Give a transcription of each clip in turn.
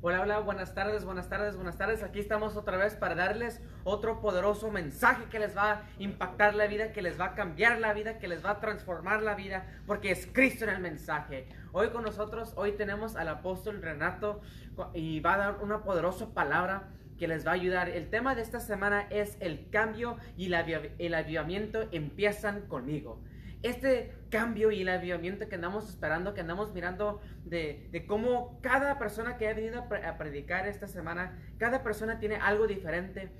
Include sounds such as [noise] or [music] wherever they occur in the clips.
Hola, hola, buenas tardes, buenas tardes, buenas tardes. Aquí estamos otra vez para darles otro poderoso mensaje que les va a impactar la vida, que les va a cambiar la vida, que les va a transformar la vida, porque es Cristo en el mensaje. Hoy con nosotros, hoy tenemos al apóstol Renato y va a dar una poderosa palabra que les va a ayudar. El tema de esta semana es el cambio y el avivamiento empiezan conmigo este cambio y el avivamiento que andamos esperando, que andamos mirando de, de cómo cada persona que ha venido a, predicar esta semana, cada persona tiene algo diferente.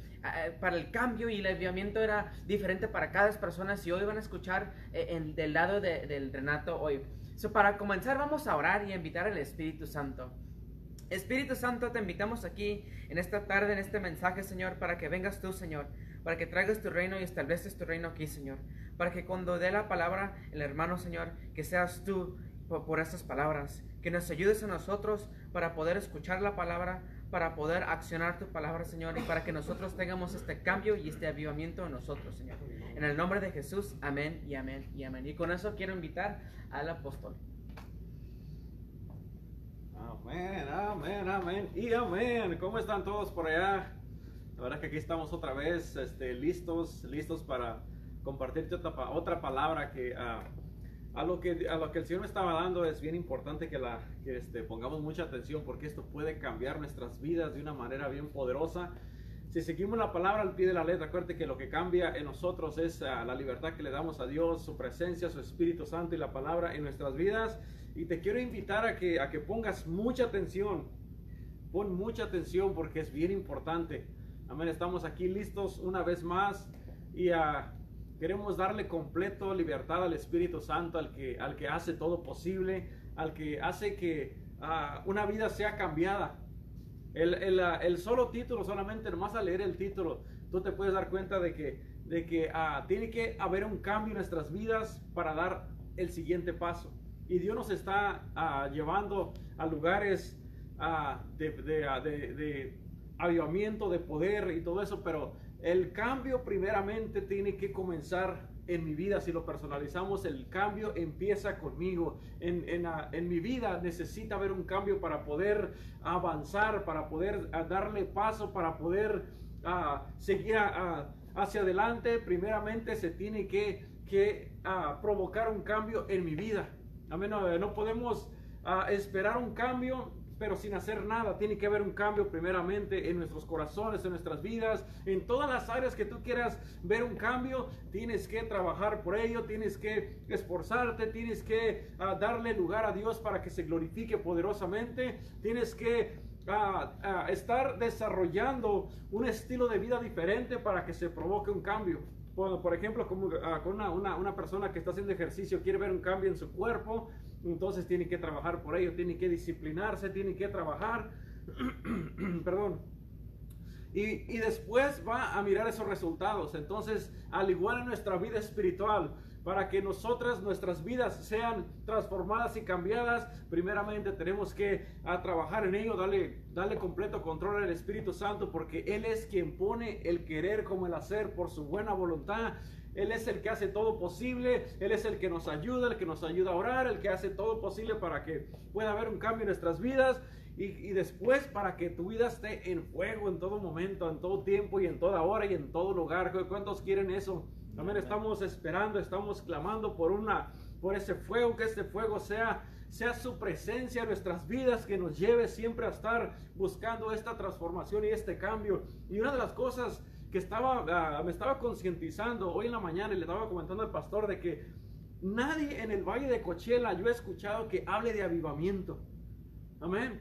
para el cambio y el avivamiento era diferente para cada persona. Si hoy van a escuchar eh, del lado del Renato hoy. So, para comenzar vamos a orar y invitar al Espíritu Santo. Espíritu Santo, te invitamos aquí en esta tarde, en este mensaje, Señor, para que vengas tú, Señor, para que traigas tu reino y estableces tu reino aquí, Señor para que cuando dé la palabra el hermano Señor, que seas tú por, estas palabras, que nos ayudes a nosotros para poder escuchar la palabra, para poder accionar tu palabra, Señor, y para que nosotros tengamos este cambio y este avivamiento en nosotros, Señor. En el nombre de Jesús, amén y amén y amén. Y con eso quiero invitar al apóstol. Amén, amén, amén y amén. ¿Cómo están todos por allá? La verdad que aquí estamos otra vez, este, listos, listos para compartirte otra, otra palabra que uh, a, lo que a lo que el Señor me estaba dando es bien importante que, la, que este, pongamos mucha atención porque esto puede cambiar nuestras vidas de una manera bien poderosa. Si seguimos la palabra al pie de la letra, acuérdate que lo que cambia en nosotros es uh, la libertad que le damos a Dios, su presencia, su Espíritu Santo y la palabra en nuestras vidas. Y te quiero invitar a que, a que pongas mucha atención. Pon mucha atención porque es bien importante. Amén. Estamos aquí listos una vez más y a Queremos darle completo libertad al Espíritu Santo, al que, al que hace todo posible, al que hace que ah, una vida sea cambiada. El, el, ah, el, solo título, solamente nomás al leer el título, tú te puedes dar cuenta de que, de que uh, tiene que haber un cambio en nuestras vidas para dar el siguiente paso. Y Dios nos está llevando a lugares de, de, de, de avivamiento, de poder y todo eso, pero el cambio primeramente tiene que comenzar en mi vida. Si lo personalizamos, el cambio empieza conmigo. En, ah, mi vida necesita haber un cambio para poder avanzar, para poder ah, darle paso, para poder ah, seguir hacia adelante. Primeramente se tiene que, que provocar un cambio en mi vida. Amén. No, no podemos esperar un cambio pero sin hacer nada. Tiene que haber un cambio primeramente en nuestros corazones, en nuestras vidas, en todas las áreas que tú quieras ver un cambio. Tienes que trabajar por ello, tienes que esforzarte, tienes que ah, darle lugar a Dios para que se glorifique poderosamente. Tienes que ah, ah, estar desarrollando un estilo de vida diferente para que se provoque un cambio. por ejemplo, como, con una, una persona que está haciendo ejercicio quiere ver un cambio en su cuerpo, entonces tiene que trabajar por ello, tiene que disciplinarse, tiene que trabajar, [clears throat] perdón. Y, y, después va a mirar esos resultados. Entonces, al igual en nuestra vida espiritual, para que nosotras, nuestras vidas sean transformadas y cambiadas, primeramente tenemos que a trabajar en ello, darle, darle completo control al Espíritu Santo, porque Él es quien pone el querer como el hacer por su buena voluntad. Él es el que hace todo posible, Él es el que nos ayuda, el que nos ayuda a orar, el que hace todo posible para que pueda haber un cambio en nuestras vidas y, después para que tu vida esté en fuego en todo momento, en todo tiempo y en toda hora y en todo lugar. ¿Cuántos quieren eso? También estamos esperando, estamos clamando por una por ese fuego, que este fuego sea sea su presencia en nuestras vidas que nos lleve siempre a estar buscando esta transformación y este cambio. Y una de las cosas que estaba, ah, me estaba concientizando hoy en la mañana y le estaba comentando al pastor de que nadie en el Valle de Cochela yo he escuchado que hable de avivamiento. Amén.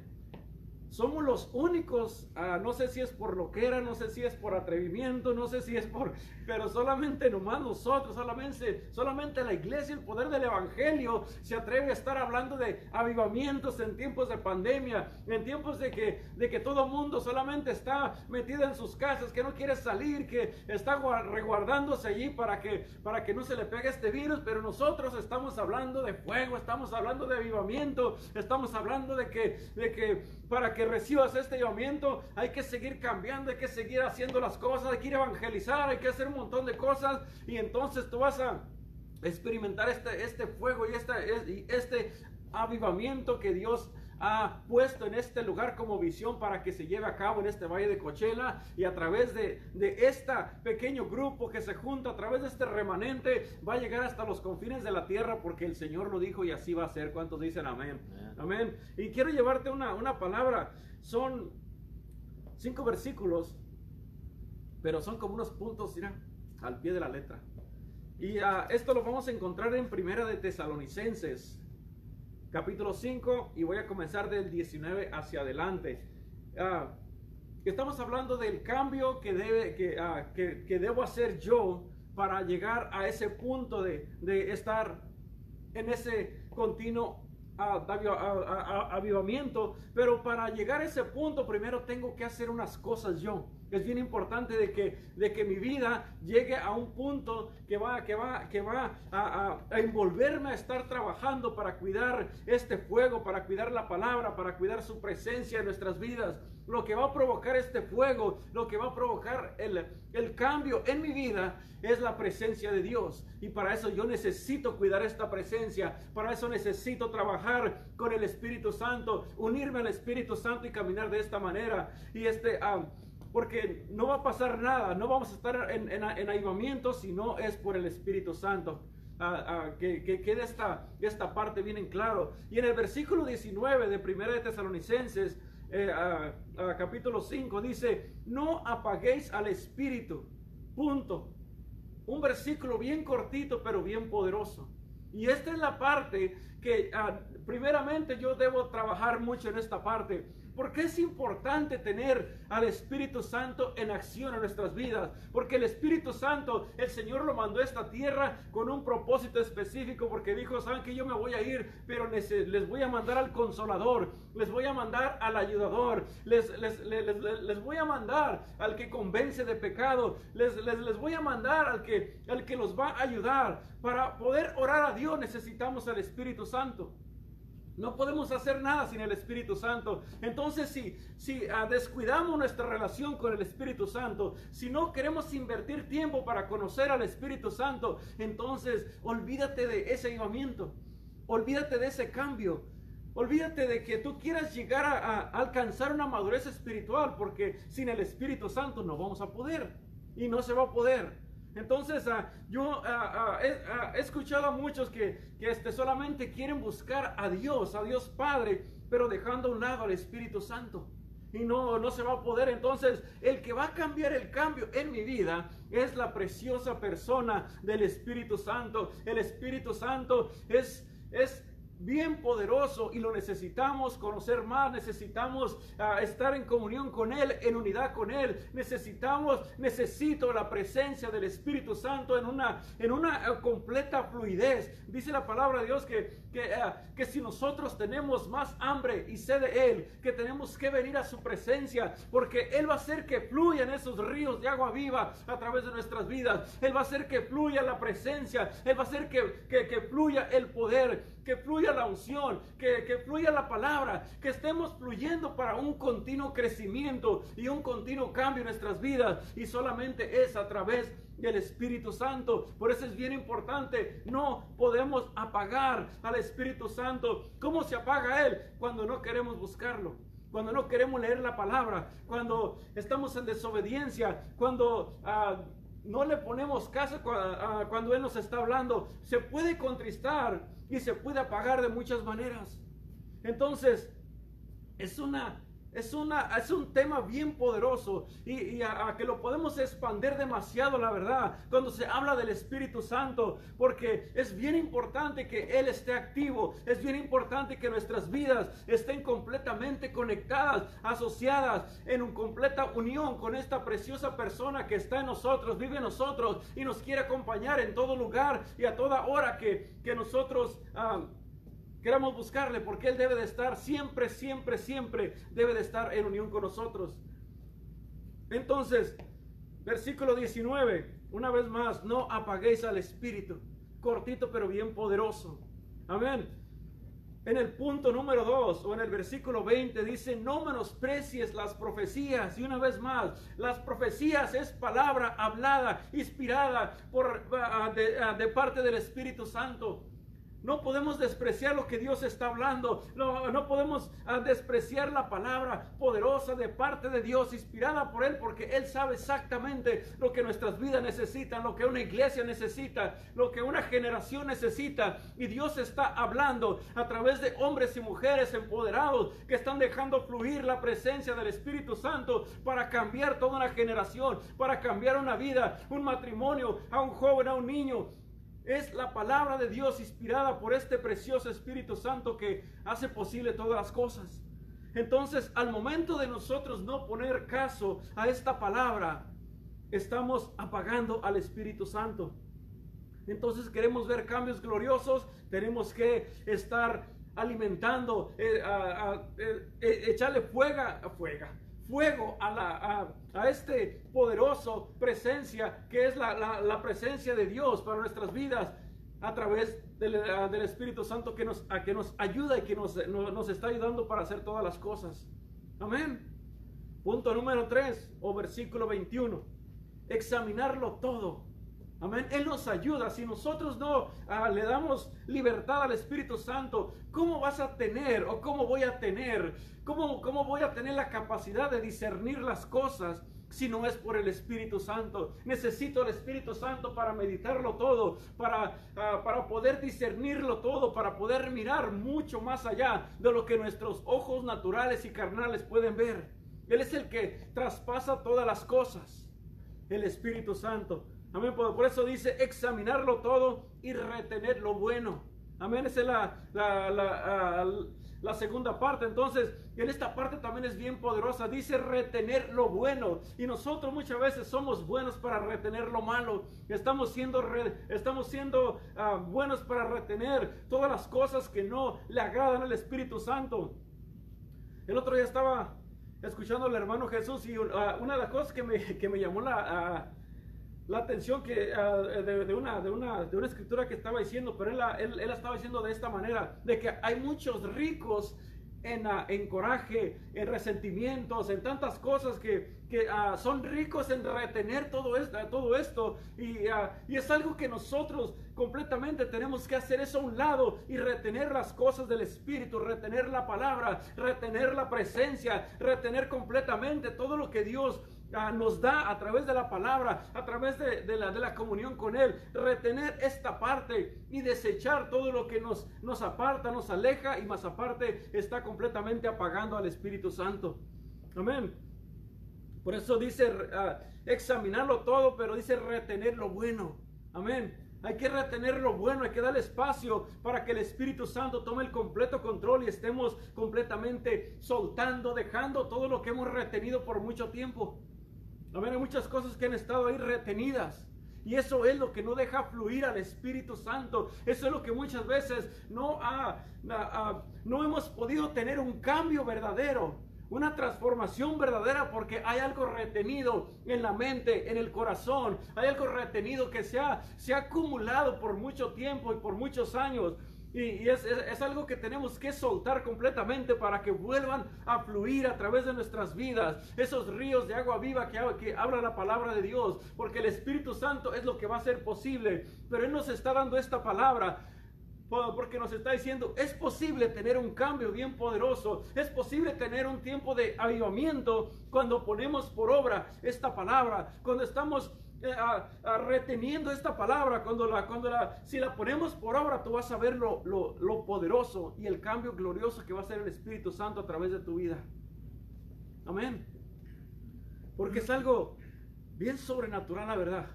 Somos los únicos, ah, no sé si es por lo que era, no sé si es por atrevimiento, no sé si es por, pero solamente nomás nosotros, solamente, solamente la iglesia, el poder del evangelio se atreve a estar hablando de avivamientos en tiempos de pandemia, en tiempos de que, de que todo mundo solamente está metido en sus casas, que no quiere salir, que está reguardándose allí para que, para que no se le pegue este virus, pero nosotros estamos hablando de fuego, estamos hablando de avivamiento, estamos hablando de que, de que para que recibas este llamamiento, hay que seguir cambiando, hay que seguir haciendo las cosas, hay que ir a evangelizar, hay que hacer un montón de cosas y entonces tú vas a experimentar este, este fuego y este, este avivamiento que Dios ha puesto en este lugar como visión para que se lleve a cabo en este valle de Cochela y a través de, de este pequeño grupo que se junta, a través de este remanente, va a llegar hasta los confines de la tierra porque el Señor lo dijo y así va a ser. ¿Cuántos dicen amén? Amén. Y quiero llevarte una, una palabra. Son cinco versículos, pero son como unos puntos, mira, al pie de la letra. Y uh, esto lo vamos a encontrar en Primera de Tesalonicenses, capítulo 5, y voy a comenzar del 19 hacia adelante. Uh, estamos hablando del cambio que, debe, que, uh, que, que, debo hacer yo para llegar a ese punto de, de estar en ese continuo avivamiento, pero para llegar a ese punto primero tengo que hacer unas cosas yo. Es bien importante de que, de que mi vida llegue a un punto que va, que va, que va a, a, envolverme a estar trabajando para cuidar este fuego, para cuidar la palabra, para cuidar su presencia en nuestras vidas. Lo que va a provocar este fuego, lo que va a provocar el, el cambio en mi vida es la presencia de Dios. Y para eso yo necesito cuidar esta presencia. Para eso necesito trabajar con el Espíritu Santo, unirme al Espíritu Santo y caminar de esta manera. Y este... Um, porque no va a pasar nada, no vamos a estar en, en, en avivamiento si no es por el Espíritu Santo. Ah, ah, que, que, quede esta, esta parte bien en claro. Y en el versículo 19 de 1 de Tesalonicenses, eh, capítulo 5, dice, no apaguéis al Espíritu. Punto. Un versículo bien cortito, pero bien poderoso. Y esta es la parte que ah, primeramente yo debo trabajar mucho en esta parte porque es importante tener al Espíritu Santo en acción en nuestras vidas? Porque el Espíritu Santo, el Señor lo mandó a esta tierra con un propósito específico, porque dijo, saben que yo me voy a ir, pero les, voy a mandar al consolador, les voy a mandar al ayudador, les, les, les voy a mandar al que convence de pecado, les, les, voy a mandar al que, al que los va a ayudar. Para poder orar a Dios necesitamos al Espíritu Santo. No podemos hacer nada sin el Espíritu Santo. Entonces, si, si uh, descuidamos nuestra relación con el Espíritu Santo, si no queremos invertir tiempo para conocer al Espíritu Santo, entonces olvídate de ese avivamiento. Olvídate de ese cambio. Olvídate de que tú quieras llegar a, a alcanzar una madurez espiritual, porque sin el Espíritu Santo no vamos a poder. Y no se va a poder. Entonces, ah, yo ah, ah, he, escuchado a muchos que, este, solamente quieren buscar a Dios, a Dios Padre, pero dejando a un lado al Espíritu Santo. Y no, no se va a poder. Entonces, el que va a cambiar el cambio en mi vida es la preciosa persona del Espíritu Santo. El Espíritu Santo es, es bien poderoso y lo necesitamos conocer más, necesitamos uh, estar en comunión con Él, en unidad con Él, necesitamos, necesito la presencia del Espíritu Santo en una, en una uh, completa fluidez. Dice la palabra de Dios que, que, uh, que, si nosotros tenemos más hambre y sed de Él, que tenemos que venir a su presencia, porque Él va a hacer que fluyan esos ríos de agua viva a través de nuestras vidas, Él va a hacer que fluya la presencia, Él va a hacer que, que, que fluya el poder, que fluya la unción, que, que fluya la palabra, que estemos fluyendo para un continuo crecimiento y un continuo cambio en nuestras vidas. Y solamente es a través del Espíritu Santo. Por eso es bien importante. No podemos apagar al Espíritu Santo. ¿Cómo se apaga Él? Cuando no queremos buscarlo. Cuando no queremos leer la palabra, cuando estamos en desobediencia, cuando uh, no le ponemos caso cuando Él nos está hablando. Se puede contristar y se puede apagar de muchas maneras. Entonces, es una es, una, es un tema bien poderoso y, a, que lo podemos expandir demasiado, la verdad, cuando se habla del Espíritu Santo, porque es bien importante que Él esté activo, es bien importante que nuestras vidas estén completamente conectadas, asociadas en una completa unión con esta preciosa persona que está en nosotros, vive en nosotros y nos quiere acompañar en todo lugar y a toda hora que, que nosotros... Ah, Queremos buscarle porque Él debe de estar siempre, siempre, siempre debe de estar en unión con nosotros. Entonces, versículo 19, una vez más, no apaguéis al Espíritu. Cortito pero bien poderoso. Amén. En el punto número 2 o en el versículo 20 dice, no menosprecies las profecías. Y una vez más, las profecías es palabra hablada, inspirada por, ah, ah, de parte del Espíritu Santo. No podemos despreciar lo que Dios está hablando. No, no podemos ah, despreciar la palabra poderosa de parte de Dios, inspirada por Él, porque Él sabe exactamente lo que nuestras vidas necesitan, lo que una iglesia necesita, lo que una generación necesita. Y Dios está hablando a través de hombres y mujeres empoderados que están dejando fluir la presencia del Espíritu Santo para cambiar toda una generación, para cambiar una vida, un matrimonio, a un joven, a un niño. Es la palabra de Dios inspirada por este precioso Espíritu Santo que hace posible todas las cosas. Entonces, al momento de nosotros no poner caso a esta palabra, estamos apagando al Espíritu Santo. Entonces queremos ver cambios gloriosos, tenemos que estar alimentando, eh, eh, eh, echarle fuego, fuego, fuego a, la, a, este poderoso presencia que es la, presencia de Dios para nuestras vidas a través del, Espíritu Santo que nos, a, que nos ayuda y que nos, nos está ayudando para hacer todas las cosas. Amén. Punto número 3 o versículo 21. Examinarlo todo Amén. Él nos ayuda. Si nosotros no ah, le damos libertad al Espíritu Santo, ¿cómo vas a tener o cómo voy a tener? ¿Cómo, cómo voy a tener la capacidad de discernir las cosas? si no es por el Espíritu Santo. Necesito el Espíritu Santo para meditarlo todo, para, ah, para poder discernirlo todo, para poder mirar mucho más allá de lo que nuestros ojos naturales y carnales pueden ver. Él es el que traspasa todas las cosas. El Espíritu Santo. Amén. Por, eso dice examinarlo todo y retener lo bueno. Amén. Esa es la, la, la, segunda parte. Entonces, en esta parte también es bien poderosa. Dice retener lo bueno. Y nosotros muchas veces somos buenos para retener lo malo. Estamos siendo, estamos siendo ah, buenos para retener todas las cosas que no le agradan al Espíritu Santo. El otro día estaba escuchando al hermano Jesús y ah, una de las cosas que me, que me llamó la, la atención que, ah, de, una, de, una, de una escritura que estaba diciendo, pero él, él, él, estaba diciendo de esta manera, de que hay muchos ricos en, uh, en coraje, en resentimientos, en tantas cosas que, que uh, son ricos en retener todo esto, todo esto. Y, y, es algo que nosotros completamente tenemos que hacer eso a un lado y retener las cosas del Espíritu, retener la palabra, retener la presencia, retener completamente todo lo que Dios nos da a través de la palabra, a través de, la, de, la, comunión con Él, retener esta parte y desechar todo lo que nos, nos aparta, nos aleja y más aparte está completamente apagando al Espíritu Santo. Amén. Por eso dice ah, examinarlo todo, pero dice retener lo bueno. Amén. Hay que retener lo bueno, hay que dar espacio para que el Espíritu Santo tome el completo control y estemos completamente soltando, dejando todo lo que hemos retenido por mucho tiempo. Amén, hay muchas cosas que han estado ahí retenidas. Y eso es lo que no deja fluir al Espíritu Santo. Eso es lo que muchas veces no, ha, no hemos podido tener un cambio verdadero, una transformación verdadera porque hay algo retenido en la mente, en el corazón. Hay algo retenido que se ha, se ha acumulado por mucho tiempo y por muchos años. Y, es, es, algo que tenemos que soltar completamente para que vuelvan a fluir a través de nuestras vidas. Esos ríos de agua viva que, que habla la palabra de Dios. Porque el Espíritu Santo es lo que va a ser posible. Pero Él nos está dando esta palabra porque nos está diciendo, es posible tener un cambio bien poderoso, es posible tener un tiempo de avivamiento cuando ponemos por obra esta palabra, cuando estamos eh, reteniendo esta palabra, cuando la, cuando la, si la ponemos por obra, tú vas a ver lo, lo, poderoso y el cambio glorioso que va a hacer el Espíritu Santo a través de tu vida. Amén. Porque es algo bien sobrenatural, la verdad.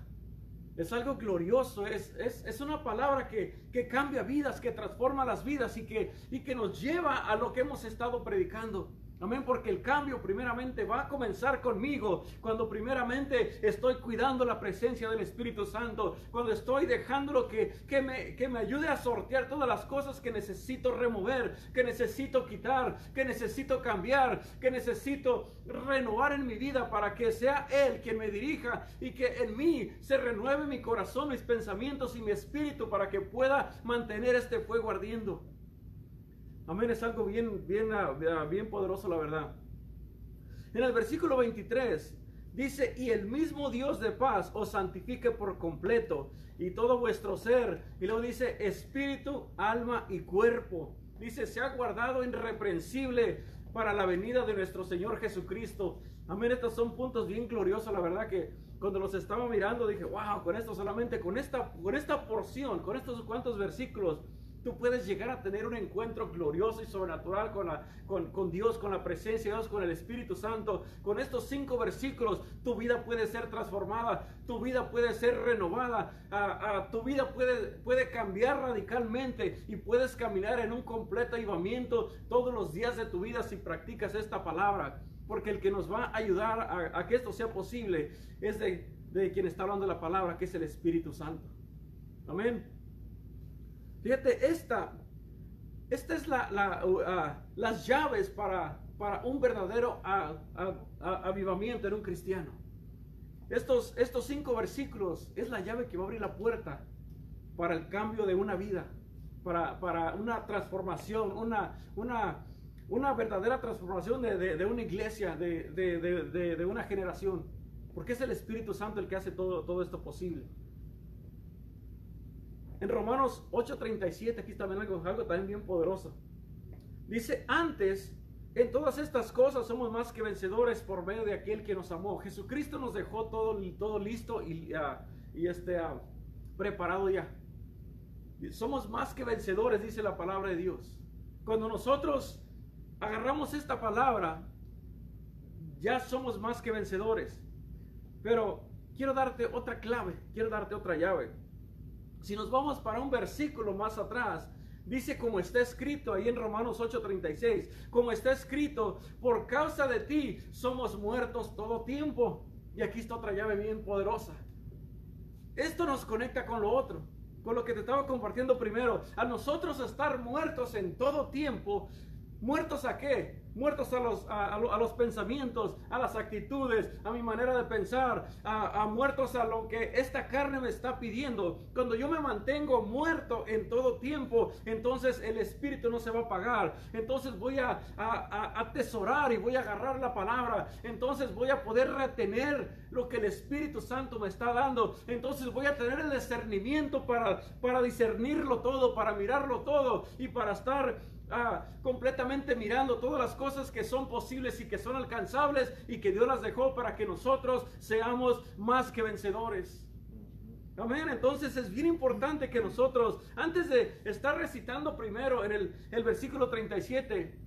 Es algo glorioso, es, es, es una palabra que, que, cambia vidas, que transforma las vidas y que, y que nos lleva a lo que hemos estado predicando. Amén, porque el cambio primeramente va a comenzar conmigo, cuando primeramente estoy cuidando la presencia del Espíritu Santo, cuando estoy dejándolo que, que, me, que me ayude a sortear todas las cosas que necesito remover, que necesito quitar, que necesito cambiar, que necesito renovar en mi vida para que sea Él quien me dirija y que en mí se renueve mi corazón, mis pensamientos y mi espíritu para que pueda mantener este fuego ardiendo. Amén, es algo bien, bien, ah, bien poderoso, la verdad. En el versículo 23 Dice, y el mismo Dios de paz os santifique por completo y todo vuestro ser. Y luego dice, espíritu, alma y cuerpo. Dice, se ha guardado irreprensible para la venida de nuestro Señor Jesucristo. Amén, estos son puntos bien gloriosos, la verdad que cuando los estaba mirando dije, wow, con esto solamente, con esta, con esta porción, con estos cuantos versículos, Tú puedes llegar a tener un encuentro glorioso y sobrenatural con, la, con, con, Dios, con la presencia de Dios, con el Espíritu Santo. Con estos cinco versículos, tu vida puede ser transformada, tu vida puede ser renovada, tu vida puede, puede cambiar radicalmente y puedes caminar en un completo avivamiento todos los días de tu vida si practicas esta palabra. Porque el que nos va a ayudar a, a que esto sea posible es de, de quien está hablando la palabra, que es el Espíritu Santo. Amén. Fíjate, esta, esta es la, uh, las llaves para, para un verdadero avivamiento en un cristiano. Estos, estos cinco versículos es la llave que va a abrir la puerta para el cambio de una vida, para, para una transformación, una, una, una verdadera transformación de, de, de una iglesia, de, de, una generación. Porque es el Espíritu Santo el que hace todo, todo esto posible. En Romanos 8:37, aquí está algo, algo también bien poderoso. Dice, antes, en todas estas cosas somos más que vencedores por medio de aquel que nos amó. Jesucristo nos dejó todo, todo listo y, uh, y este, uh, preparado ya. Somos más que vencedores, dice la palabra de Dios. Cuando nosotros agarramos esta palabra, ya somos más que vencedores. Pero quiero darte otra clave, quiero darte otra llave. Si nos vamos para un versículo más atrás, dice como está escrito ahí en Romanos 8:36, como está escrito, por causa de ti somos muertos todo tiempo. Y aquí está otra llave bien poderosa. Esto nos conecta con lo otro, con lo que te estaba compartiendo primero. A nosotros estar muertos en todo tiempo, ¿muertos a qué? muertos a los, a, los pensamientos, a las actitudes, a mi manera de pensar, a, muertos a lo que esta carne me está pidiendo. Cuando yo me mantengo muerto en todo tiempo, entonces el espíritu no se va a apagar. Entonces voy a, atesorar y voy a agarrar la palabra. Entonces voy a poder retener lo que el Espíritu Santo me está dando. Entonces voy a tener el discernimiento para, para discernirlo todo, para mirarlo todo y para estar Completamente mirando todas las cosas que son posibles y que son alcanzables y que Dios las dejó para que nosotros seamos más que vencedores. Amén. Entonces es bien importante que nosotros, antes de estar recitando primero en el, el versículo 37,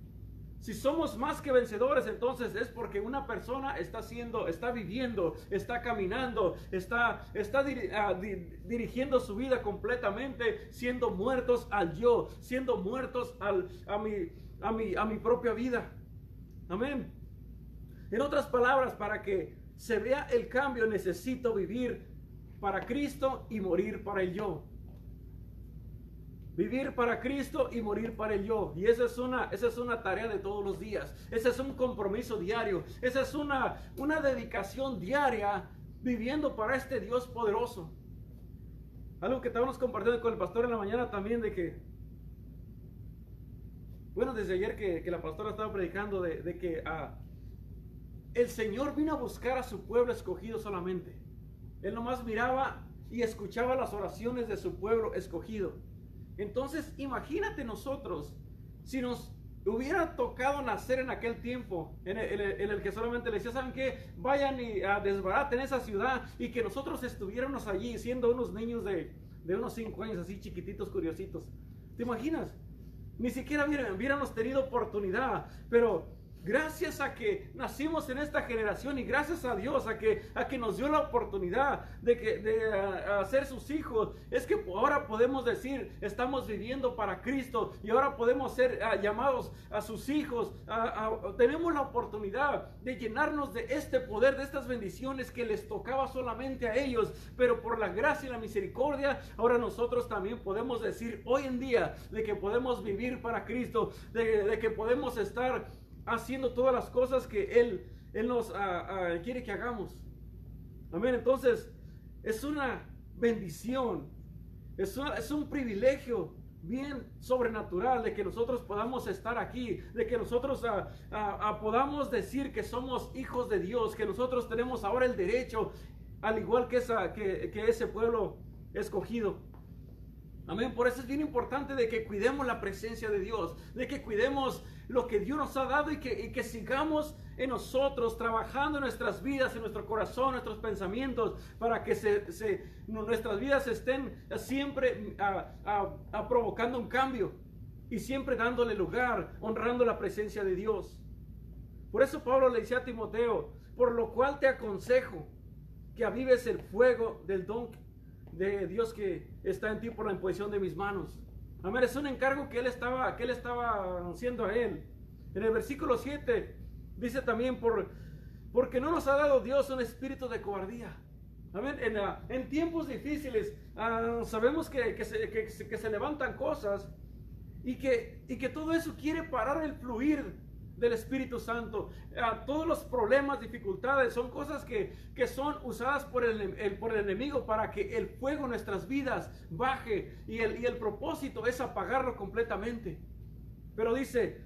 si somos más que vencedores, entonces es porque una persona está haciendo, está viviendo, está caminando, está, está ah, dirigiendo su vida completamente, siendo muertos al yo, siendo muertos al, a, mi, a, mi, a mi propia vida. Amén. En otras palabras, para que se vea el cambio, necesito vivir para Cristo y morir para el yo. Vivir para Cristo y morir para el yo. Y esa es una, esa es una tarea de todos los días. Ese es un compromiso diario. Esa es una, una dedicación diaria viviendo para este Dios poderoso. Algo que estábamos compartiendo con el pastor en la mañana también de que, bueno, desde ayer que, la pastora estaba predicando de, que ah, el Señor vino a buscar a su pueblo escogido solamente. Él nomás miraba y escuchaba las oraciones de su pueblo escogido. Entonces, imagínate nosotros, si nos hubiera tocado nacer en aquel tiempo, en el, que solamente le decía, ¿saben qué? Vayan y a desbaraten esa ciudad y que nosotros estuviéramos allí siendo unos niños de, unos 5 años, así chiquititos, curiositos. ¿Te imaginas? Ni siquiera hubiéramos tenido oportunidad, pero Gracias a que nacimos en esta generación y gracias a Dios a que, a que nos dio la oportunidad de, que, de ser sus hijos, es que ahora podemos decir, estamos viviendo para Cristo y ahora podemos ser ah, llamados a sus hijos. tenemos la oportunidad de llenarnos de este poder, de estas bendiciones que les tocaba solamente a ellos, pero por la gracia y la misericordia, ahora nosotros también podemos decir hoy en día de que podemos vivir para Cristo, de, de que podemos estar haciendo todas las cosas que Él, Él nos ah, ah, quiere que hagamos. Amén. Entonces, es una bendición, es, es un privilegio bien sobrenatural de que nosotros podamos estar aquí, de que nosotros ah, podamos decir que somos hijos de Dios, que nosotros tenemos ahora el derecho, al igual que, esa, que, que ese pueblo escogido. Amén. Por eso es bien importante de que cuidemos la presencia de Dios, de que cuidemos lo que Dios nos ha dado y que, sigamos en nosotros trabajando en nuestras vidas, en nuestro corazón, nuestros pensamientos, para que nuestras vidas estén siempre provocando un cambio y siempre dándole lugar, honrando la presencia de Dios. Por eso Pablo le dice a Timoteo, por lo cual te aconsejo que avives el fuego del don de Dios que está en ti por la imposición de mis manos. Amén, es un encargo que él estaba, que él estaba haciendo a él. En el versículo 7 dice también, por, porque no nos ha dado Dios un espíritu de cobardía. Amén, en, tiempos difíciles uh, sabemos que, que, se, que, que, se, levantan cosas y que, y que todo eso quiere parar el fluir del Espíritu Santo. Uh, todos los problemas, dificultades, son cosas que, que son usadas por el, por el enemigo para que el fuego en nuestras vidas baje y el, y el propósito es apagarlo completamente. Pero dice,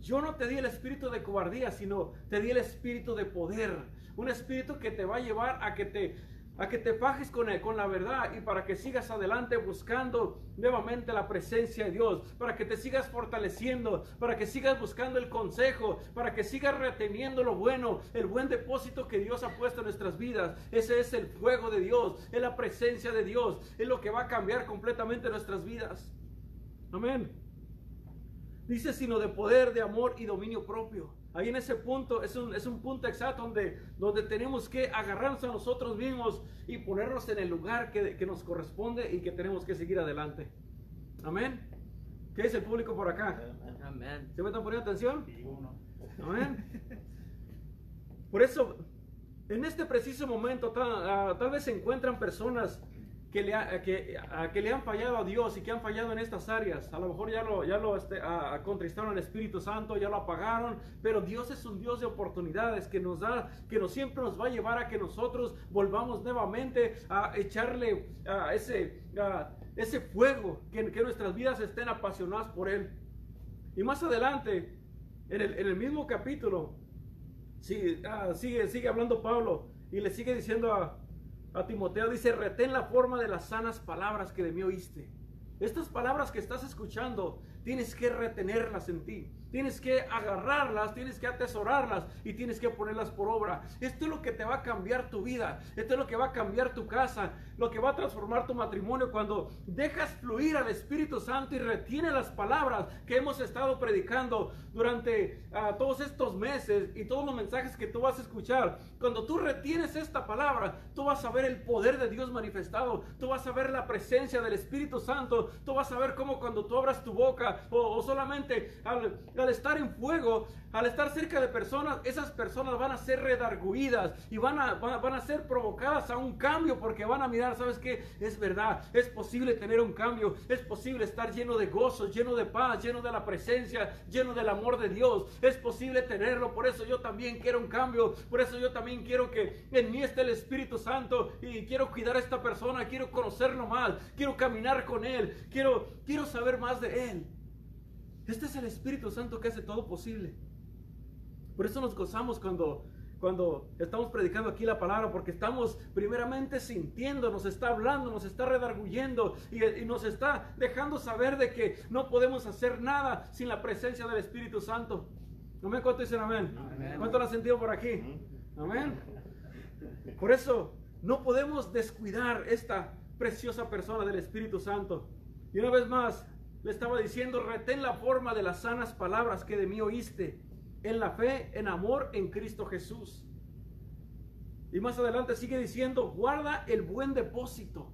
yo no te di el espíritu de cobardía, sino te di el espíritu de poder. Un espíritu que te va a llevar a que te a que te fajes con, con la verdad y para que sigas adelante buscando nuevamente la presencia de Dios, para que te sigas fortaleciendo, para que sigas buscando el consejo, para que sigas reteniendo lo bueno, el buen depósito que Dios ha puesto en nuestras vidas. Ese es el fuego de Dios, es la presencia de Dios, es lo que va a cambiar completamente nuestras vidas. Amén. Dice sino de poder, de amor y dominio propio. Ahí en ese punto es un, es un punto exacto donde, donde tenemos que agarrarnos a nosotros mismos y ponernos en el lugar que, que nos corresponde y que tenemos que seguir adelante. Amén. ¿Qué dice el público por acá? Amén. ¿Se me están poniendo atención? Amén. Por eso, en este preciso momento, tal, uh, tal vez se encuentran personas que le, ha, que, a, que le, han fallado a Dios y que han fallado en estas áreas. A lo mejor ya lo, ya lo este, a, contristaron al Espíritu Santo, ya lo apagaron, pero Dios es un Dios de oportunidades que nos da, que nos siempre nos va a llevar a que nosotros volvamos nuevamente a echarle a ese, a ese fuego, que, que nuestras vidas estén apasionadas por Él. Y más adelante, en el, en el mismo capítulo, sigue, sigue, sigue hablando Pablo y le sigue diciendo a a Timoteo dice, retén la forma de las sanas palabras que de mí oíste. Estas palabras que estás escuchando, tienes que retenerlas en ti. Tienes que agarrarlas, tienes que atesorarlas y tienes que ponerlas por obra. Esto es lo que te va a cambiar tu vida. Esto es lo que va a cambiar tu casa. Lo que va a transformar tu matrimonio cuando dejas fluir al Espíritu Santo y retiene las palabras que hemos estado predicando durante uh, todos estos meses y todos los mensajes que tú vas a escuchar. Cuando tú retienes esta palabra, tú vas a ver el poder de Dios manifestado. Tú vas a ver la presencia del Espíritu Santo. Tú vas a ver cómo cuando tú abras tu boca o, solamente al estar en fuego, al estar cerca de personas, esas personas van a ser redarguidas y van a, van a ser provocadas a un cambio porque van a mirar, ¿sabes qué? Es verdad, es posible tener un cambio, es posible estar lleno de gozo, lleno de paz, lleno de la presencia, lleno del amor de Dios, es posible tenerlo, por eso yo también quiero un cambio, por eso yo también quiero que en mí esté el Espíritu Santo y quiero cuidar a esta persona, quiero conocerlo más, quiero caminar con Él, quiero, quiero saber más de Él. Este es el Espíritu Santo que hace todo posible. Por eso nos gozamos cuando, cuando estamos predicando aquí la palabra, porque estamos primeramente sintiendo, nos está hablando, nos está redarguyendo y, y, nos está dejando saber de que no podemos hacer nada sin la presencia del Espíritu Santo. Amén. ¿Cuánto dicen amén? amén. ¿Cuánto lo han sentido por aquí? Amén. Por eso no podemos descuidar esta preciosa persona del Espíritu Santo. Y una vez más, le estaba diciendo, retén la forma de las sanas palabras que de mí oíste, en la fe, en amor, en Cristo Jesús. Y más adelante sigue diciendo, guarda el buen depósito.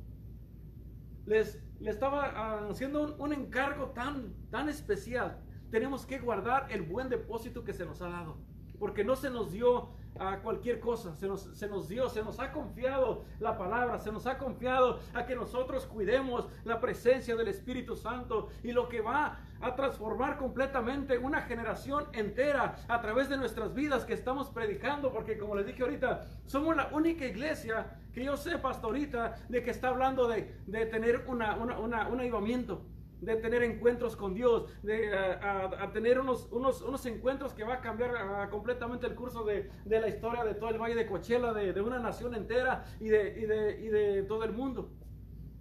Les, le estaba haciendo un, un encargo tan, tan especial. Tenemos que guardar el buen depósito que se nos ha dado. Porque no se nos dio a cualquier cosa. Se nos, dio, se nos ha confiado la palabra, se nos ha confiado a que nosotros cuidemos la presencia del Espíritu Santo y lo que va a transformar completamente una generación entera a través de nuestras vidas que estamos predicando, porque como les dije ahorita, somos la única iglesia que yo sé, pastorita, de que está hablando de, de tener una, una, una, un avivamiento. De tener encuentros con Dios, de a, tener unos, unos, unos, encuentros que va a cambiar completamente el curso de, de, la historia de todo el Valle de Coachella, de, de una nación entera y de, y de, y de todo el mundo.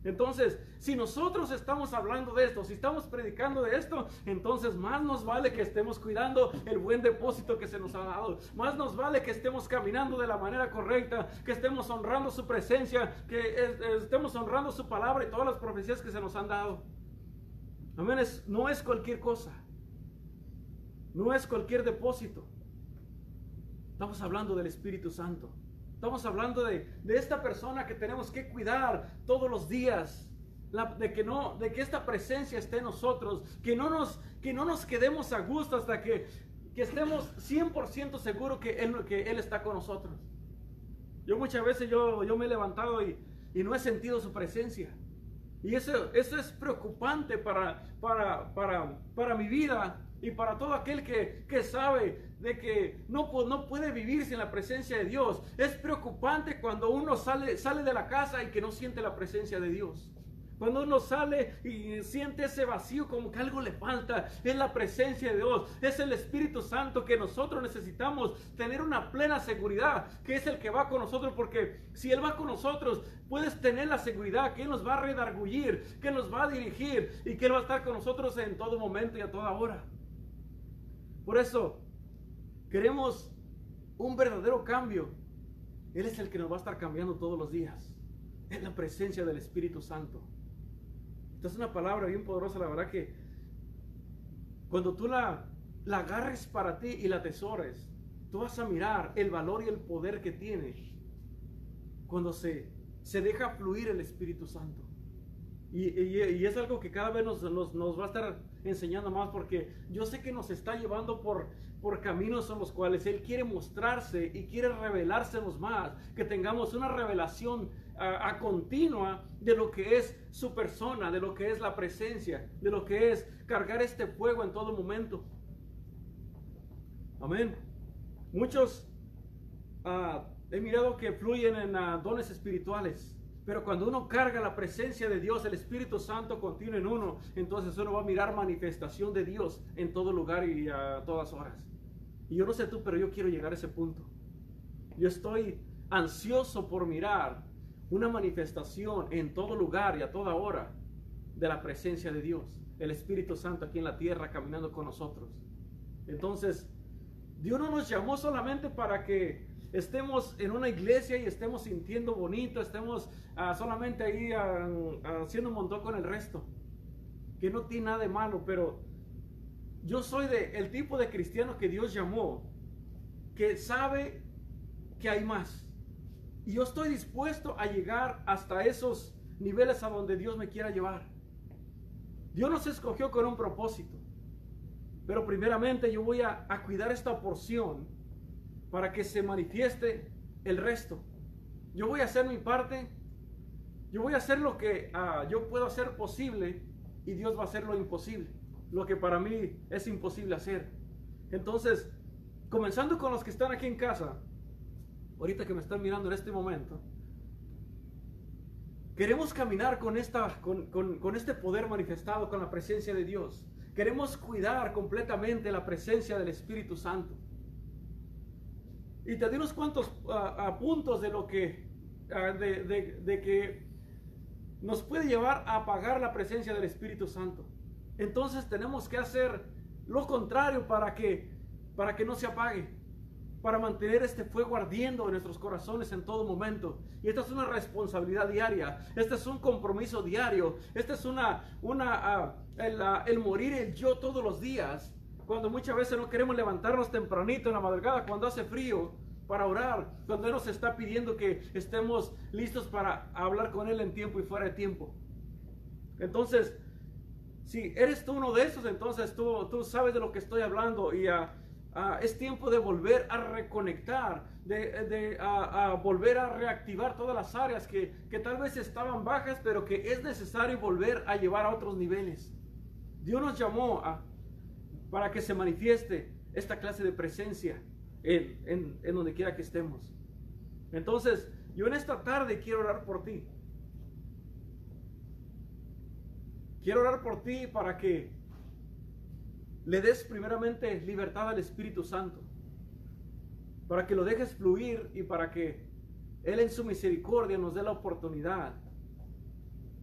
Entonces, si nosotros estamos hablando de esto, si estamos predicando de esto, entonces más nos vale que estemos cuidando el buen depósito que se nos ha dado. Más nos vale que estemos caminando de la manera correcta, que estemos honrando su presencia, que estemos honrando su palabra y todas las profecías que se nos han dado. Amén. no es cualquier cosa. No es cualquier depósito. Estamos hablando del Espíritu Santo. Estamos hablando de, esta persona que tenemos que cuidar todos los días. de, que no, de que esta presencia esté en nosotros. Que no nos, que no nos quedemos a gusto hasta que, que estemos 100% seguros que él, que él está con nosotros. Yo muchas veces yo, yo me he levantado y, y no he sentido su presencia. Y eso, eso es preocupante para, para, para, para mi vida y para todo aquel que, que sabe de que no, no puede vivir sin la presencia de Dios. Es preocupante cuando uno sale, sale de la casa y que no siente la presencia de Dios. Cuando uno sale y siente ese vacío como que algo le falta, es la presencia de Dios, es el Espíritu Santo que nosotros necesitamos tener una plena seguridad, que es el que va con nosotros, porque si Él va con nosotros, puedes tener la seguridad que Él nos va a redargullir, que nos va a dirigir y que Él va a estar con nosotros en todo momento y a toda hora. Por eso, queremos un verdadero cambio. Él es el que nos va a estar cambiando todos los días. Es la presencia del Espíritu Santo. Esta es una palabra bien poderosa, la verdad que cuando tú la, la agarres para ti y la atesores, tú vas a mirar el valor y el poder que tiene cuando se, se deja fluir el Espíritu Santo. Y, y, es algo que cada vez nos, nos, nos, va a estar enseñando más porque yo sé que nos está llevando por, por caminos en los cuales Él quiere mostrarse y quiere revelársenos más, que tengamos una revelación a, a, continua de lo que es su persona, de lo que es la presencia, de lo que es cargar este fuego en todo momento. Amén. Muchos uh, he mirado que fluyen en uh, dones espirituales pero cuando uno carga la presencia de Dios, el Espíritu Santo continúa en uno, entonces uno va a mirar manifestación de Dios en todo lugar y a todas horas. Y yo no sé tú, pero yo quiero llegar a ese punto. Yo estoy ansioso por mirar una manifestación en todo lugar y a toda hora de la presencia de Dios, el Espíritu Santo aquí en la tierra caminando con nosotros. Entonces, Dios no nos llamó solamente para que estemos en una iglesia y estemos sintiendo bonito, estemos ah, solamente ahí ah, ah, haciendo un montón con el resto. Que no tiene nada de malo, pero yo soy de el tipo de cristiano que Dios llamó, que sabe que hay más. Y yo estoy dispuesto a llegar hasta esos niveles a donde Dios me quiera llevar. Dios nos escogió con un propósito. Pero primeramente yo voy a, cuidar esta porción para que se manifieste el resto. Yo voy a hacer mi parte, yo voy a hacer lo que ah, yo puedo hacer posible y Dios va a hacer lo imposible, lo que para mí es imposible hacer. Entonces, comenzando con los que están aquí en casa, ahorita que me están mirando en este momento, queremos caminar con, esta, con, con este poder manifestado, con la presencia de Dios. Queremos cuidar completamente la presencia del Espíritu Santo. Y te di unos cuantos uh, puntos de lo que, de, de, de, que nos puede llevar a apagar la presencia del Espíritu Santo. Entonces tenemos que hacer lo contrario para que, para que no se apague, para mantener este fuego ardiendo en nuestros corazones en todo momento. Y esta es una responsabilidad diaria, este es un compromiso diario, este es una, una, uh, el, uh, el morir el yo todos los días cuando muchas veces no queremos levantarnos tempranito en la madrugada, cuando hace frío, para orar, cuando Él nos está pidiendo que estemos listos para hablar con Él en tiempo y fuera de tiempo. Entonces, si eres tú uno de esos, entonces tú, tú sabes de lo que estoy hablando y uh, es tiempo de volver a reconectar, de, volver a reactivar todas las áreas que, tal vez estaban bajas, pero que es necesario volver a llevar a otros niveles. Dios nos llamó para que se manifieste esta clase de presencia en, donde quiera que estemos. Entonces, yo en esta tarde quiero orar por ti. quiero orar por ti para que le des primeramente libertad al Espíritu Santo, para que lo dejes fluir y para que Él en su misericordia nos dé la oportunidad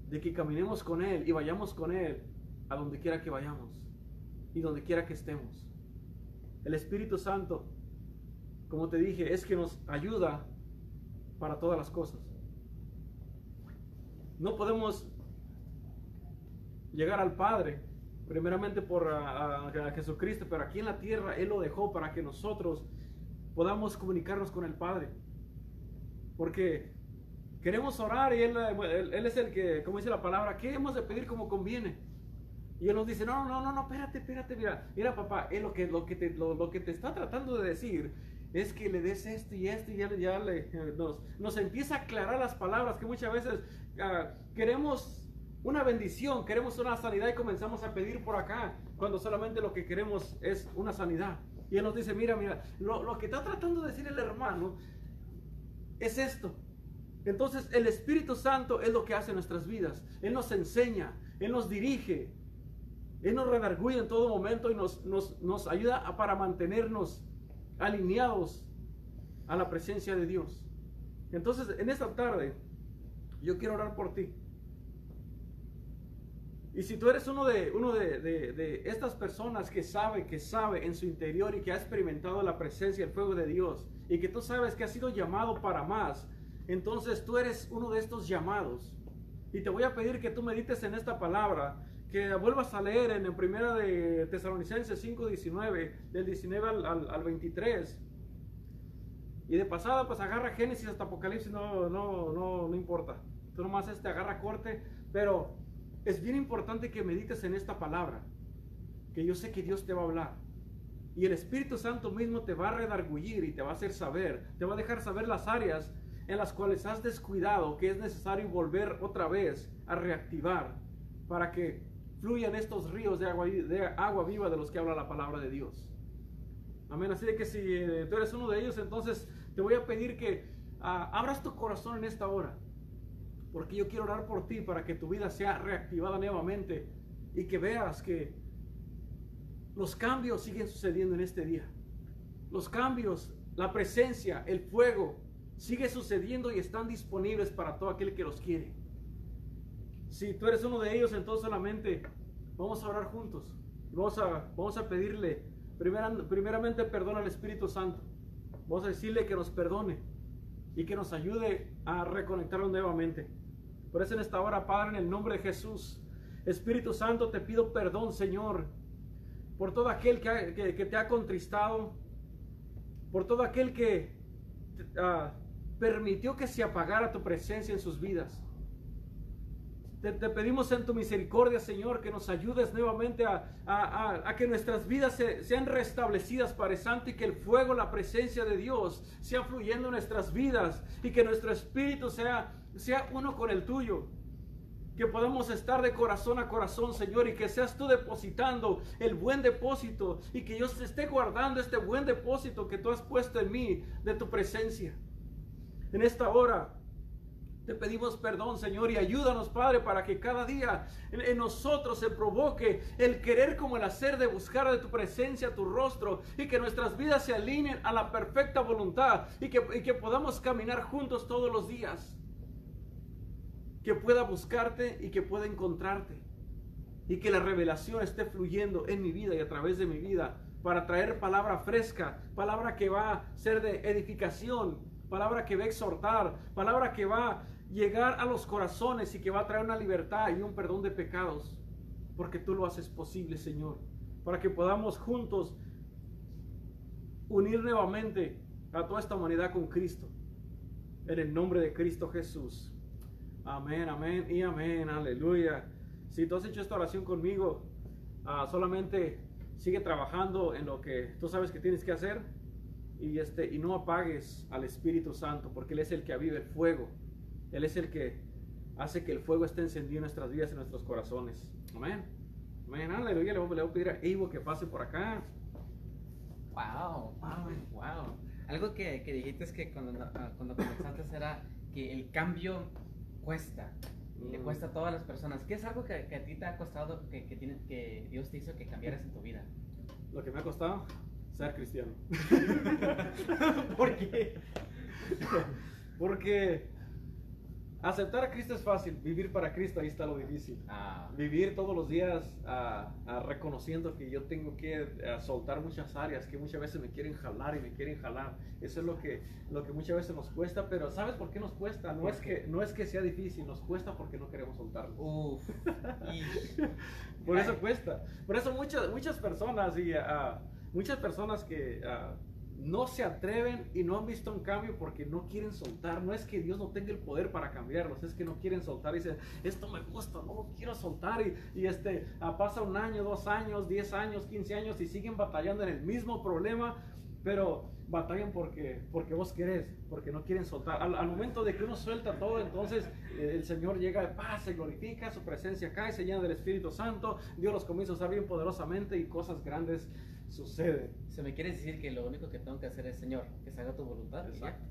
de que caminemos con Él y vayamos con Él a donde quiera que vayamos y donde quiera que estemos. El Espíritu Santo, como te dije, es que nos ayuda para todas las cosas. No podemos llegar al Padre primeramente por a, Jesucristo, pero aquí en la tierra Él lo dejó para que nosotros podamos comunicarnos con el Padre. Porque queremos orar y él, él, es el que, como dice la palabra, ¿qué hemos de pedir como conviene? Y Él nos dice, no, no, no, no, espérate, espérate, mira, mira papá, él lo, que, lo, que te, lo, que te está tratando de decir es que le des esto y esto y ya, ya le, [laughs] nos, nos empieza a aclarar las palabras que muchas veces uh, queremos una bendición, queremos una sanidad y comenzamos a pedir por acá, cuando solamente lo que queremos es una sanidad. Y Él nos dice, mira, mira, lo, que está tratando de decir el hermano es esto. Entonces el Espíritu Santo es lo que hace nuestras vidas. Él nos enseña, Él nos dirige, Él nos redarguye en todo momento y nos, nos, nos ayuda para mantenernos alineados a la presencia de Dios. Entonces en esta tarde yo quiero orar por ti. Y si tú eres uno de, uno de, estas personas que sabe, que sabe en su interior y que ha experimentado la presencia el fuego de Dios, y que tú sabes que ha sido llamado para más, entonces tú eres uno de estos llamados. Y te voy a pedir que tú medites en esta palabra, que vuelvas a leer en el primera de Tesalonicenses 5, 19, del 19 al, al, 23. Y de pasada, pues agarra Génesis hasta Apocalipsis, no, no, no, no importa. Tú nomás este agarra corte, pero es bien importante que medites en esta palabra, que yo sé que Dios te va a hablar. Y el Espíritu Santo mismo te va a redargullir y te va a hacer saber, te va a dejar saber las áreas en las cuales has descuidado, que es necesario volver otra vez a reactivar para que fluyan estos ríos de agua, de agua viva de los que habla la palabra de Dios. Amén. Así de que si eh, tú eres uno de ellos, entonces te voy a pedir que ah, abras tu corazón en esta hora porque yo quiero orar por ti para que tu vida sea reactivada nuevamente y que veas que los cambios siguen sucediendo en este día. Los cambios, la presencia, el fuego, sigue sucediendo y están disponibles para todo aquel que los quiere. Si tú eres uno de ellos, entonces solamente vamos a orar juntos. Vamos a, vamos a pedirle primeramente perdón al Espíritu Santo. Vamos a decirle que nos perdone y que nos ayude a reconectarnos nuevamente. Por eso en esta hora, Padre, en el nombre de Jesús, Espíritu Santo, te pido perdón, Señor, por todo aquel que, te ha contristado, por todo aquel que ah, permitió que se apagara tu presencia en sus vidas. Te, pedimos en tu misericordia, Señor, que nos ayudes nuevamente a, que nuestras vidas sean restablecidas, Padre Santo, y que el fuego, la presencia de Dios sea fluyendo en nuestras vidas y que nuestro espíritu sea sea uno con el tuyo. Que podamos estar de corazón a corazón, Señor, y que seas tú depositando el buen depósito y que yo esté guardando este buen depósito que tú has puesto en mí de tu presencia. En esta hora te pedimos perdón, Señor, y ayúdanos, Padre, para que cada día en, nosotros se provoque el querer como el hacer de buscar de tu presencia, tu rostro, y que nuestras vidas se alineen a la perfecta voluntad y que, y que podamos caminar juntos todos los días que pueda buscarte y que pueda encontrarte. Y que la revelación esté fluyendo en mi vida y a través de mi vida para traer palabra fresca, palabra que va a ser de edificación, palabra que va a exhortar, palabra que va a llegar a los corazones y que va a traer una libertad y un perdón de pecados. Porque tú lo haces posible, Señor. Para que podamos juntos unir nuevamente a toda esta humanidad con Cristo. En el nombre de Cristo Jesús. Amén, amén y amén, aleluya. Si tú has hecho esta oración conmigo, ah, solamente sigue trabajando en lo que tú sabes que tienes que hacer y, este, y no apagues al Espíritu Santo, porque Él es el que aviva el fuego. Él es el que hace que el fuego esté encendido en nuestras vidas, en nuestros corazones. Amén. Amén, aleluya. Le voy, a pedir a Ivo que pase por acá. Wow, wow, wow. Algo que, dijiste es que cuando, ah, cuando comenzaste era que el cambio cuesta. Le Mm. cuesta a todas las personas. ¿Qué es algo que, que a ti te ha costado, que, que, tiene- que Dios te hizo que cambiaras en tu vida? Lo que me ha costado ser cristiano. [laughs] ¿Por qué? [laughs] Porque aceptar a Cristo es fácil, vivir para Cristo ahí está lo difícil. Ah, Vivir todos los días ah, ah, reconociendo que yo tengo que soltar muchas áreas que muchas veces me quieren jalar y me quieren jalar. Eso es lo que, lo que muchas veces nos cuesta, pero ¿sabes por qué nos cuesta? No ¿Por es, que, no es que sea difícil, nos cuesta porque no queremos soltarlo. Uf. [laughs] Por eso cuesta. Por eso muchas, muchas personas y muchas personas que no se atreven y no han visto un cambio porque no quieren soltar. No es que Dios no tenga el poder para cambiarlos, es que no quieren soltar. Y dicen, esto me gusta, no quiero soltar. Y, y este, ah, pasa un año, dos años, diez años, quince años y siguen batallando en el mismo problema. Pero batallan porque, porque vos querés, porque no quieren soltar. Al, al momento de que uno suelta todo, entonces eh, el Señor llega de paz, se glorifica, su presencia cae, se llena del Espíritu Santo, Dios los comienza a usar bien poderosamente y cosas grandes suceden. Se me quiere decir que lo único que tengo que hacer es, Señor, que se haga tu voluntad. y. Exacto.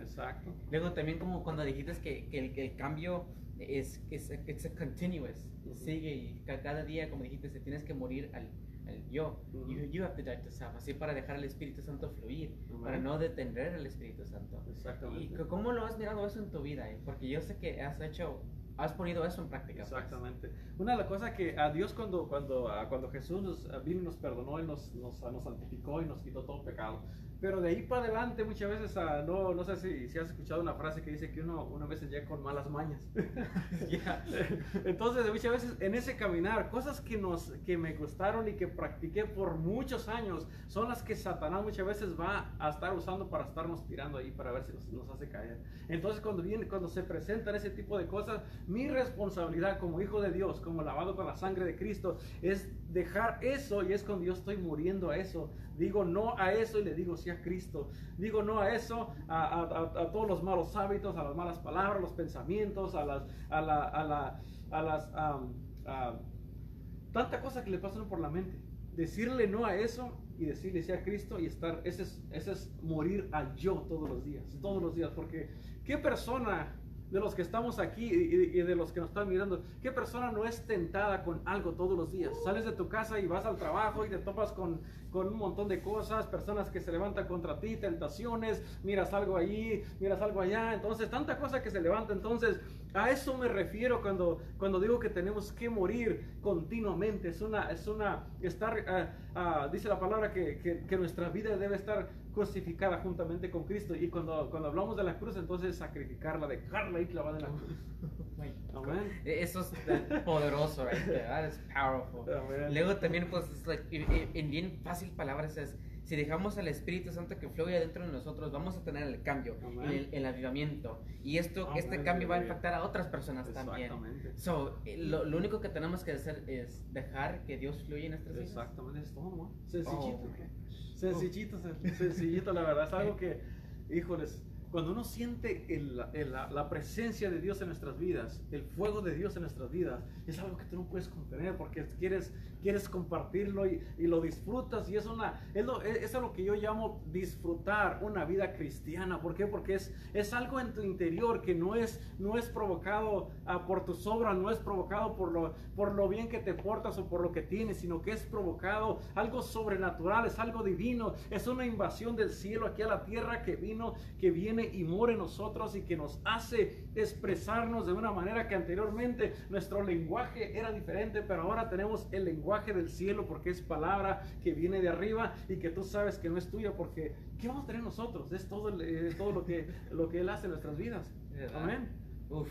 Exacto. Luego también como cuando dijiste que, que el, que el cambio es, es it's a continuous, Ujú. sigue y ca- cada día, como dijiste, se tienes que morir al, al yo. Ujú. you, you have to die to self, así para dejar al Espíritu Santo fluir, Amén. para no detener al Espíritu Santo. ¿Y Exactamente. c- cómo lo has mirado eso en tu vida? eh? Porque yo sé que has hecho, has ponido eso en práctica. pues. Exactamente. Una de las cosas que a Dios cuando, cuando, cuando Jesús nos, vino y nos perdonó y nos, nos, nos santificó y nos quitó todo pecado. Pero de ahí para adelante muchas veces, ah, no, no sé si, si has escuchado una frase que dice que uno una vez llega con malas mañas. [laughs] [laughs] Entonces muchas veces en ese caminar, cosas que, nos, que me gustaron y que practiqué por muchos años, son las que Satanás muchas veces va a estar usando para estarnos tirando ahí para ver si nos, nos hace caer. Entonces cuando, viene, cuando se presentan ese tipo de cosas, mi responsabilidad como hijo de Dios, como lavado con la sangre de Cristo, es dejar eso y es cuando yo estoy muriendo a eso. Digo no a eso y le digo sí a Cristo. Digo no a eso, a, a- a- a todos los malos hábitos, a las malas palabras, los pensamientos, a las, a la, a la, a las, a- tanta cosa que le pasan por la mente. Decirle no a eso y decirle sí a Cristo y estar, ese es, ese es morir al yo todos los días, todos los días, porque ¿qué persona de los que estamos aquí y, de los que nos están mirando, qué persona no es tentada con algo todos los días? Sales de tu casa y vas al trabajo y te topas con, con un montón de cosas, personas que se levantan contra ti, tentaciones, miras algo allí, miras algo allá, entonces tanta cosa que se levanta, entonces a eso me refiero cuando, cuando digo que tenemos que morir continuamente, es una, es una, estar, ah, ah, dice la palabra que, que, que nuestra vida debe estar crucificada juntamente con Cristo y cuando, cuando hablamos de la cruz, entonces sacrificarla, dejarla ahí clavada en la cruz. E- Eso es eh, poderoso, right there. That is powerful. Amén. Luego también, pues, es like, y- y- en bien fácil palabras es, si dejamos al Espíritu Santo que fluya dentro de nosotros, vamos a tener el cambio, el, el avivamiento. Y esto, Amén, este cambio va a impactar a otras personas también. Exactamente. So, eh, lo, lo único que tenemos que hacer es dejar que Dios fluya en nuestras vidas. Exactamente, es todo, ¿no? Sencillito. Oh. Sencillito, sen- sencillito, la verdad. Es algo que, híjoles, cuando uno siente el- el- la, la presencia de Dios en nuestras vidas, el fuego de Dios en nuestras vidas, es algo que tú no puedes contener porque quieres, quieres compartirlo y, y lo disfrutas. Y es, una, es, lo, es, lo que yo llamo disfrutar una vida cristiana. ¿Por qué? Porque es, es algo en tu interior que no es, no es provocado ah, por tus obras, no es provocado por lo, por lo bien que te portas o por lo que tienes, sino que es provocado algo sobrenatural, es algo divino, es una invasión del cielo aquí a la tierra que vino, que viene y mora en nosotros y que nos hace expresarnos de una manera que anteriormente nuestro lenguaje era diferente, pero ahora tenemos el lenguaje del cielo porque es palabra que viene de arriba y que tú sabes que no es tuya porque ¿qué vamos a tener nosotros? Es todo, el- es todo lo, que, [laughs] lo que Él hace en nuestras vidas. Amén. Uf.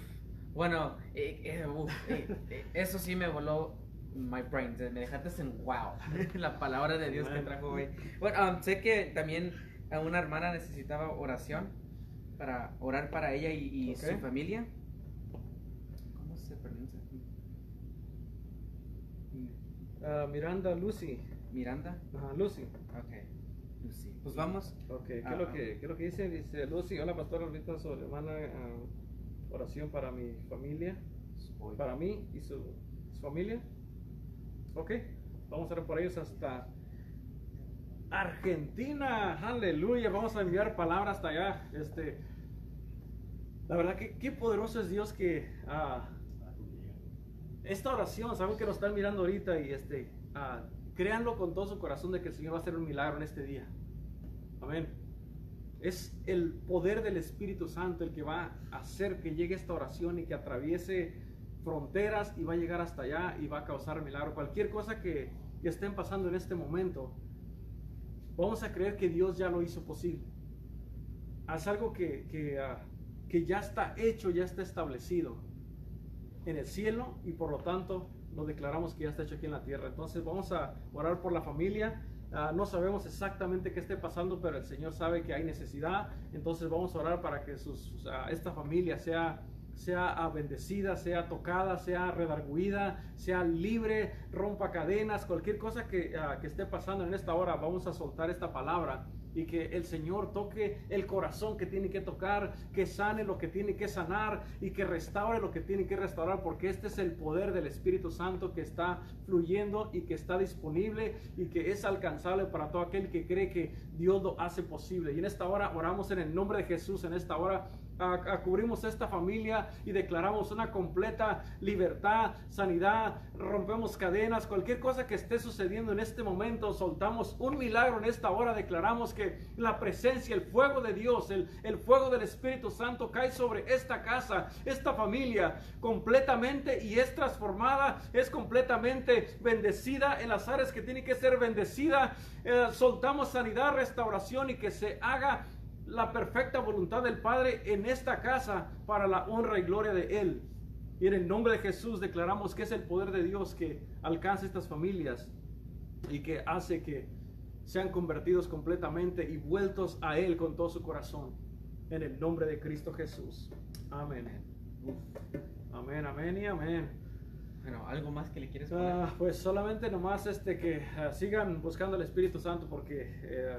Bueno, eh, eh, uf, eh, eh, eso sí me voló my brain. Me dejaste en wow. [laughs] La palabra de Dios que trajo hoy. Bueno, um, sé que también a una hermana necesitaba oración para orar para ella y, y Ok. su familia. ¿Cómo se pronuncia? Ah, Miranda Lucy. Miranda. Ajá, Lucy. Ok. Lucy. Pues vamos. Ok, ¿qué, Ah, es lo ah. que, ¿qué es lo que dice? Dice Lucy, hola pastor, ahorita su hermana, oración para mi familia, para mí y su, su familia. Ok, vamos a orar por ellos hasta Argentina, aleluya, vamos a enviar palabras hasta allá. Este, La verdad que qué poderoso es Dios que esta oración, saben que nos están mirando ahorita y este, ah, créanlo con todo su corazón de que el Señor va a hacer un milagro en este día. Amén. Es el poder del Espíritu Santo el que va a hacer que llegue esta oración y que atraviese fronteras y va a llegar hasta allá y va a causar milagro. Cualquier cosa que, estén pasando en este momento, vamos a creer que Dios ya lo hizo posible. Es algo que, que, ah, que ya está hecho, ya está establecido en el cielo y por lo tanto lo declaramos que ya está hecho aquí en la tierra. Entonces vamos a orar por la familia. Ah, no sabemos exactamente qué esté pasando, pero el Señor sabe que hay necesidad. Entonces vamos a orar para que sus, esta familia sea sea bendecida, sea tocada, sea redarguida, sea libre, rompa cadenas, cualquier cosa que, ah, que esté pasando en esta hora, vamos a soltar esta palabra y que el Señor toque el corazón que tiene que tocar, que sane lo que tiene que sanar y que restaure lo que tiene que restaurar, porque este es el poder del Espíritu Santo que está fluyendo y que está disponible y que es alcanzable para todo aquel que cree que Dios lo hace posible. Y en esta hora oramos en el nombre de Jesús, en esta hora cubrimos esta familia y declaramos una completa libertad, sanidad, rompemos cadenas, cualquier cosa que esté sucediendo en este momento, soltamos un milagro en esta hora, declaramos que la presencia, el fuego de Dios, el, el fuego del Espíritu Santo cae sobre esta casa, esta familia completamente y es transformada, es completamente bendecida en las áreas que tiene que ser bendecida. Eh, soltamos sanidad, restauración y que se haga la perfecta voluntad del Padre en esta casa para la honra y gloria de Él. Y en el nombre de Jesús declaramos que es el poder de Dios que alcanza estas familias y que hace que sean convertidos completamente y vueltos a Él con todo su corazón. En el nombre de Cristo Jesús. Amén. Amén, amén y amén. Bueno, ¿algo más que le quieres poner? Ah, pues solamente nomás este que ah, sigan buscando el Espíritu Santo porque eh,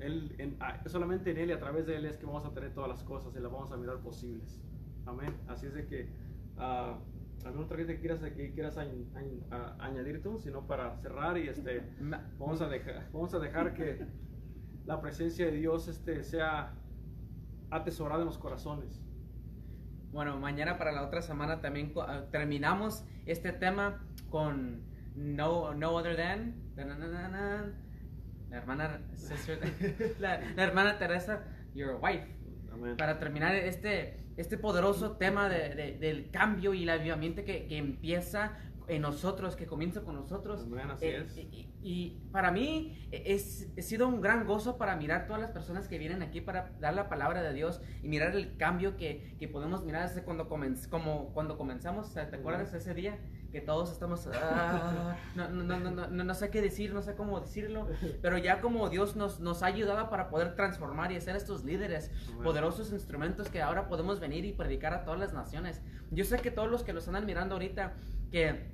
él, ah, solamente en Él y a través de Él es que vamos a tener todas las cosas y las vamos a mirar posibles. Amén. Así es de que, uh, ¿alguna otra que quieras, que quieras añadir tú? Sino para cerrar y este, vamos, a dejar, vamos a dejar que la presencia de Dios este, sea atesorada en los corazones. Bueno, mañana para la otra semana también ah, terminamos este tema con No, no Other Than la hermana, [laughs] la, hermana Teresa, your wife. Para terminar este, este poderoso tema de, del cambio y el avivamiento que, que, empieza en nosotros, que comienza con nosotros. Eh, y, para mí es, ha sido un gran gozo para mirar todas las personas que vienen aquí para dar la palabra de Dios y mirar el cambio que, que podemos mirar desde cuando, como cuando comenzamos. ¿Te acuerdas de ese día? Que todos estamos, ah, no, no, no, no, no, sé qué decir, no sé cómo decirlo, pero ya como Dios nos, nos ha ayudado para poder transformar y ser estos líderes, poderosos instrumentos que ahora podemos venir y predicar a todas las naciones. Yo sé que todos los que los andan mirando ahorita, que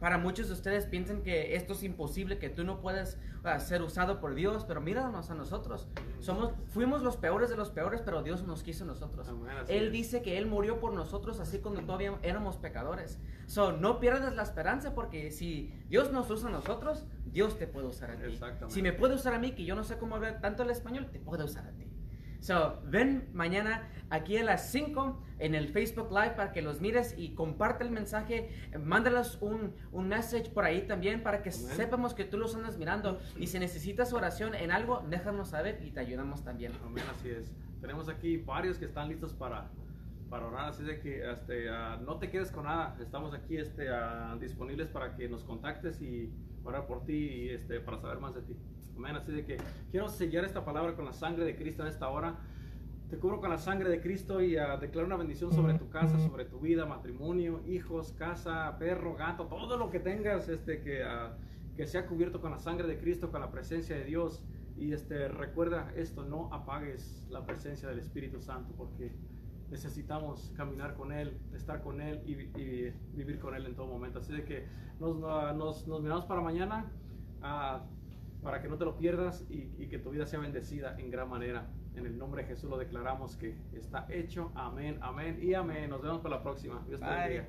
para muchos de ustedes piensan que esto es imposible, que tú no puedes uh, ser usado por Dios, pero míranos a nosotros. Somos, fuimos los peores de los peores, pero Dios nos quiso a nosotros. él dice que Él murió por nosotros así cuando todavía éramos pecadores. So, no pierdas la esperanza porque si Dios nos usa a nosotros, Dios te puede usar a ti. Si me puede usar a mí, que yo no sé cómo hablar tanto el español, te puede usar a ti. So, ven mañana aquí a las 5 en el Facebook Live para que los mires y comparte el mensaje. Mándalos un, un message por ahí también para que sepamos que tú los andas mirando. Y si necesitas oración en algo, déjanos saber y te ayudamos también. Amén, así es. Tenemos aquí varios que están listos para, para orar, así de que este, uh, no te quedes con nada. Estamos aquí este, uh, disponibles para que nos contactes y orar por ti y este, para saber más de ti. Amén. Así de que quiero sellar esta palabra con la sangre de Cristo en esta hora. Te cubro con la sangre de Cristo y uh, declaro una bendición sobre tu casa, sobre tu vida, matrimonio, hijos, casa, perro, gato, todo lo que tengas, este, que, uh, que sea cubierto con la sangre de Cristo, con la presencia de Dios. Y este, recuerda esto, no apagues la presencia del Espíritu Santo porque necesitamos caminar con Él, estar con Él y, vivir con Él en todo momento. Así de que nos, uh, nos, nos miramos para mañana para que no te lo pierdas y, que tu vida sea bendecida en gran manera. En el nombre de Jesús lo declaramos que está hecho. Amén, amén y amén. Nos vemos para la próxima. Dios te bendiga.